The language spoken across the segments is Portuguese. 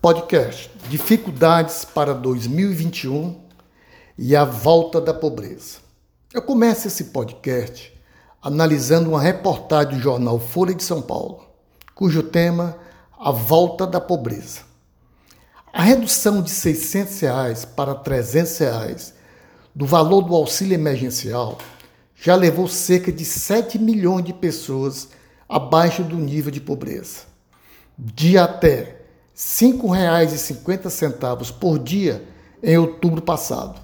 Podcast Dificuldades para 2021 e a volta da pobreza. Eu começo esse podcast analisando uma reportagem do jornal Folha de São Paulo, cujo tema A Volta da Pobreza. A redução de 600 reais para 300 reais do valor do auxílio emergencial já levou cerca de 7 milhões de pessoas abaixo do nível de pobreza. De até R$ 5,50 por dia em outubro passado.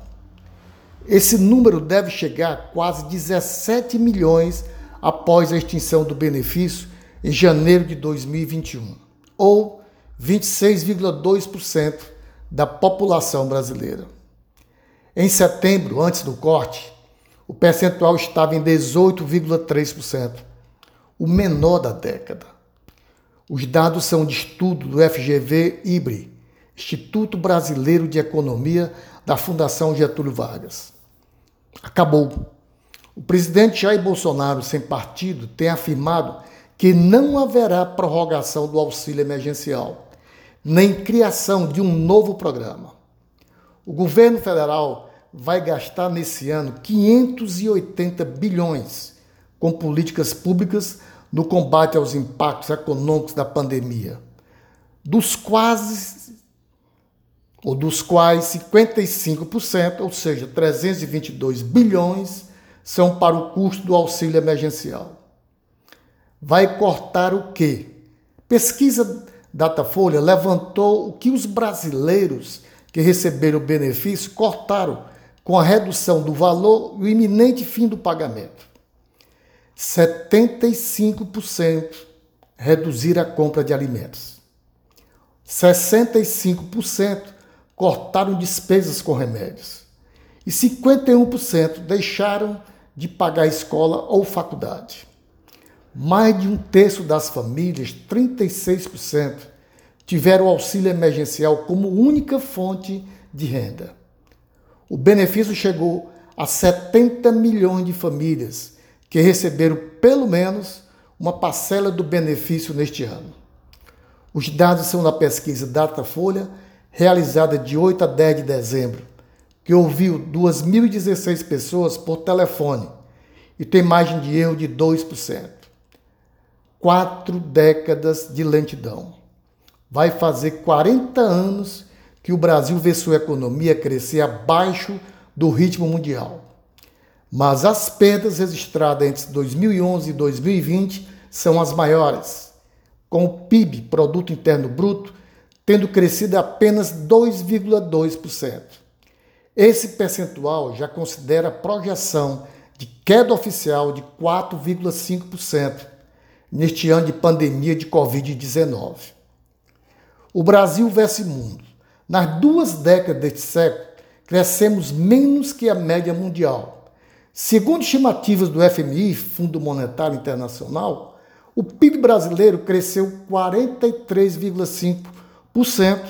Esse número deve chegar a quase 17 milhões após a extinção do benefício em janeiro de 2021, ou 26,2% da população brasileira. Em setembro, antes do corte, o percentual estava em 18,3%, o menor da década. Os dados são de estudo do FGV IBRE, Instituto Brasileiro de Economia da Fundação Getúlio Vargas. Acabou. O presidente Jair Bolsonaro, sem partido, tem afirmado que não haverá prorrogação do auxílio emergencial, nem criação de um novo programa. O governo federal vai gastar nesse ano 580 bilhões com políticas públicas no combate aos impactos econômicos da pandemia, dos quase ou dos quais 55%, ou seja, 322 bilhões, são para o custo do auxílio emergencial. Vai cortar o quê? Pesquisa Datafolha levantou o que os brasileiros que receberam o benefício cortaram com a redução do valor e o iminente fim do pagamento. 75% reduzir a compra de alimentos. 65% cortaram despesas com remédios. E 51% deixaram de pagar escola ou faculdade. Mais de um terço das famílias, 36%, tiveram auxílio emergencial como única fonte de renda. O benefício chegou a 70 milhões de famílias que receberam pelo menos uma parcela do benefício neste ano. Os dados são da pesquisa Datafolha, realizada de 8 a 10 de dezembro, que ouviu 2.016 pessoas por telefone e tem margem de erro de 2%. Quatro décadas de lentidão. Vai fazer 40 anos que o Brasil vê sua economia crescer abaixo do ritmo mundial. Mas as perdas registradas entre 2011 e 2020 são as maiores, com o PIB, Produto Interno Bruto, tendo crescido apenas 2,2%. Esse percentual já considera a projeção de queda oficial de 4,5% neste ano de pandemia de Covid-19. O Brasil versus mundo. Nas duas décadas deste século, crescemos menos que a média mundial. Segundo estimativas do FMI, Fundo Monetário Internacional, o PIB brasileiro cresceu 43,5%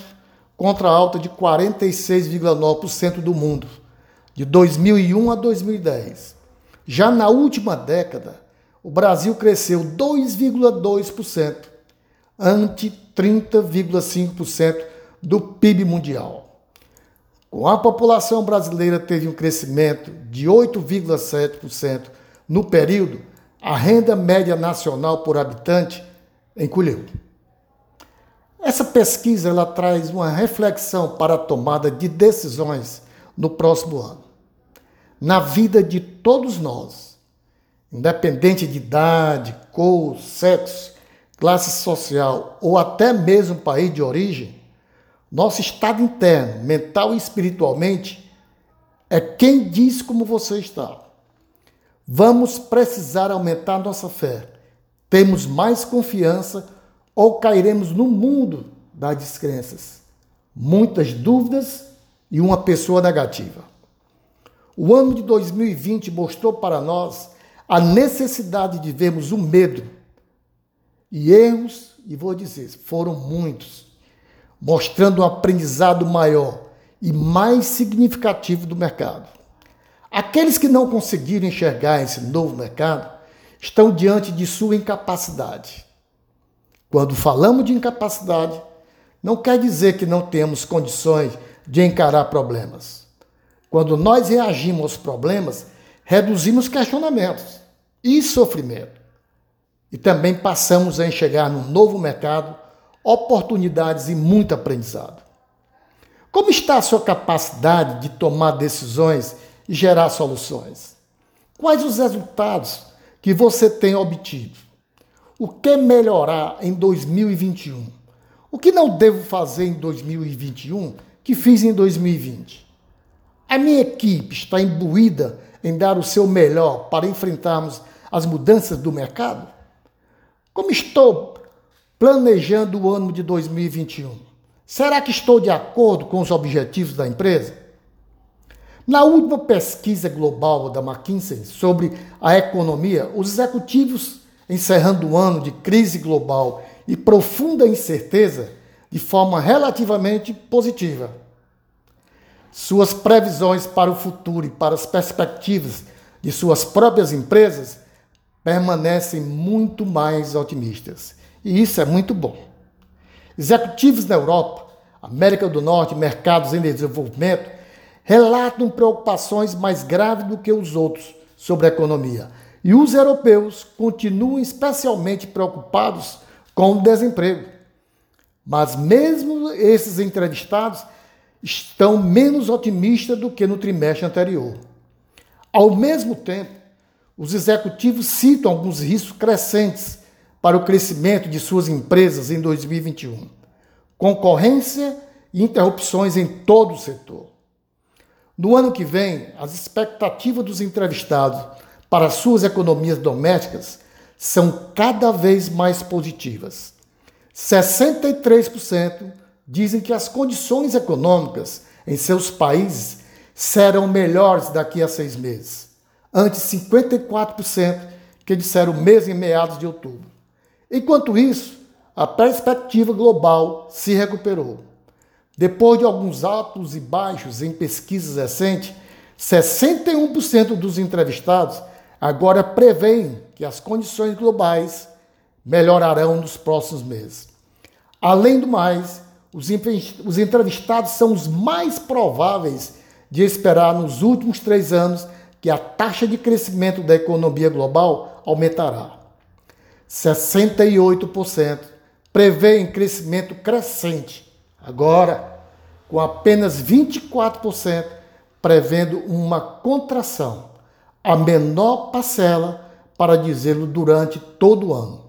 contra a alta de 46,9% do mundo, de 2001 a 2010. Já na última década, o Brasil cresceu 2,2%, ante 30,5% do PIB mundial. Com a população brasileira teve um crescimento de 8,7% no período, a renda média nacional por habitante encolheu. Essa pesquisa ela traz uma reflexão para a tomada de decisões no próximo ano. Na vida de todos nós, independente de idade, cor, sexo, classe social ou até mesmo país de origem, nosso estado interno, mental e espiritualmente, é quem diz como você está. Vamos precisar aumentar nossa fé. Temos mais confiança ou cairemos no mundo das descrenças, muitas dúvidas e uma pessoa negativa. O ano de 2020 mostrou para nós a necessidade de vermos o medo e erros, e vou dizer, foram muitos mostrando um aprendizado maior e mais significativo do mercado. Aqueles que não conseguiram enxergar esse novo mercado estão diante de sua incapacidade. Quando falamos de incapacidade, não quer dizer que não temos condições de encarar problemas. Quando nós reagimos aos problemas, reduzimos questionamentos e sofrimento. E também passamos a enxergar no novo mercado oportunidades e muito aprendizado. Como está a sua capacidade de tomar decisões e gerar soluções? Quais os resultados que você tem obtido? O que melhorar em 2021? O que não devo fazer em 2021 que fiz em 2020? A minha equipe está imbuída em dar o seu melhor para enfrentarmos as mudanças do mercado? Como estou planejando o ano de 2021? Será que estou de acordo com os objetivos da empresa? Na última pesquisa global da McKinsey sobre a economia, os executivos, encerrando o ano de crise global e profunda incerteza, de forma relativamente positiva. Suas previsões para o futuro e para as perspectivas de suas próprias empresas permanecem muito mais otimistas. E isso é muito bom. Executivos na Europa, América do Norte, mercados em desenvolvimento, relatam preocupações mais graves do que os outros sobre a economia. E os europeus continuam especialmente preocupados com o desemprego. Mas mesmo esses entrevistados estão menos otimistas do que no trimestre anterior. Ao mesmo tempo, os executivos citam alguns riscos crescentes para o crescimento de suas empresas em 2021. Concorrência e interrupções em todo o setor. No ano que vem, as expectativas dos entrevistados para suas economias domésticas são cada vez mais positivas. 63% dizem que as condições econômicas em seus países serão melhores daqui a seis meses, antes 54% que disseram o mesmo em meados de outubro. Enquanto isso, a perspectiva global se recuperou. Depois de alguns altos e baixos em pesquisas recentes, 61% dos entrevistados agora preveem que as condições globais melhorarão nos próximos meses. Além do mais, os entrevistados são os mais prováveis de esperar nos últimos três anos que a taxa de crescimento da economia global aumentará. 68% prevêem crescimento crescente. Agora, com apenas 24% prevendo uma contração, a menor parcela para dizê-lo durante todo o ano.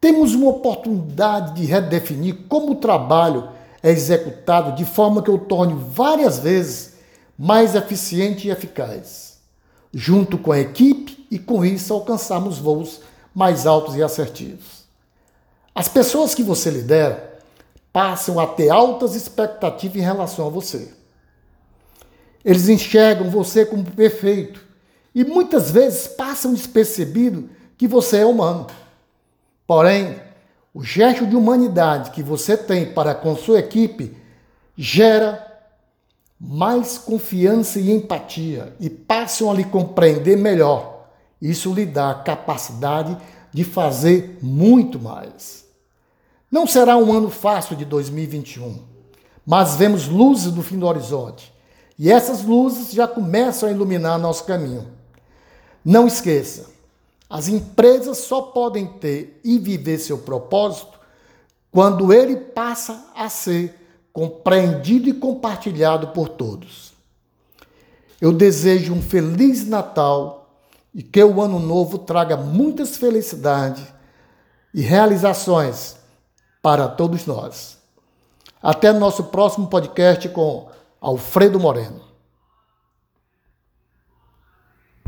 Temos uma oportunidade de redefinir como o trabalho é executado de forma que o torne várias vezes mais eficiente e eficaz, junto com a equipe e com isso alcançarmos voos mais altos e assertivos. As pessoas que você lidera passam a ter altas expectativas em relação a você. Eles enxergam você como perfeito e muitas vezes passam despercebido que você é humano. Porém, o gesto de humanidade que você tem para com sua equipe gera mais confiança e empatia e passam a lhe compreender melhor isso lhe dá a capacidade de fazer muito mais. Não será um ano fácil de 2021, mas vemos luzes no fim do horizonte. E essas luzes já começam a iluminar nosso caminho. Não esqueça, as empresas só podem ter e viver seu propósito quando ele passa a ser compreendido e compartilhado por todos. Eu desejo um feliz Natal e que o ano novo traga muitas felicidades e realizações para todos nós. Até nosso próximo podcast com Alfredo Moreno.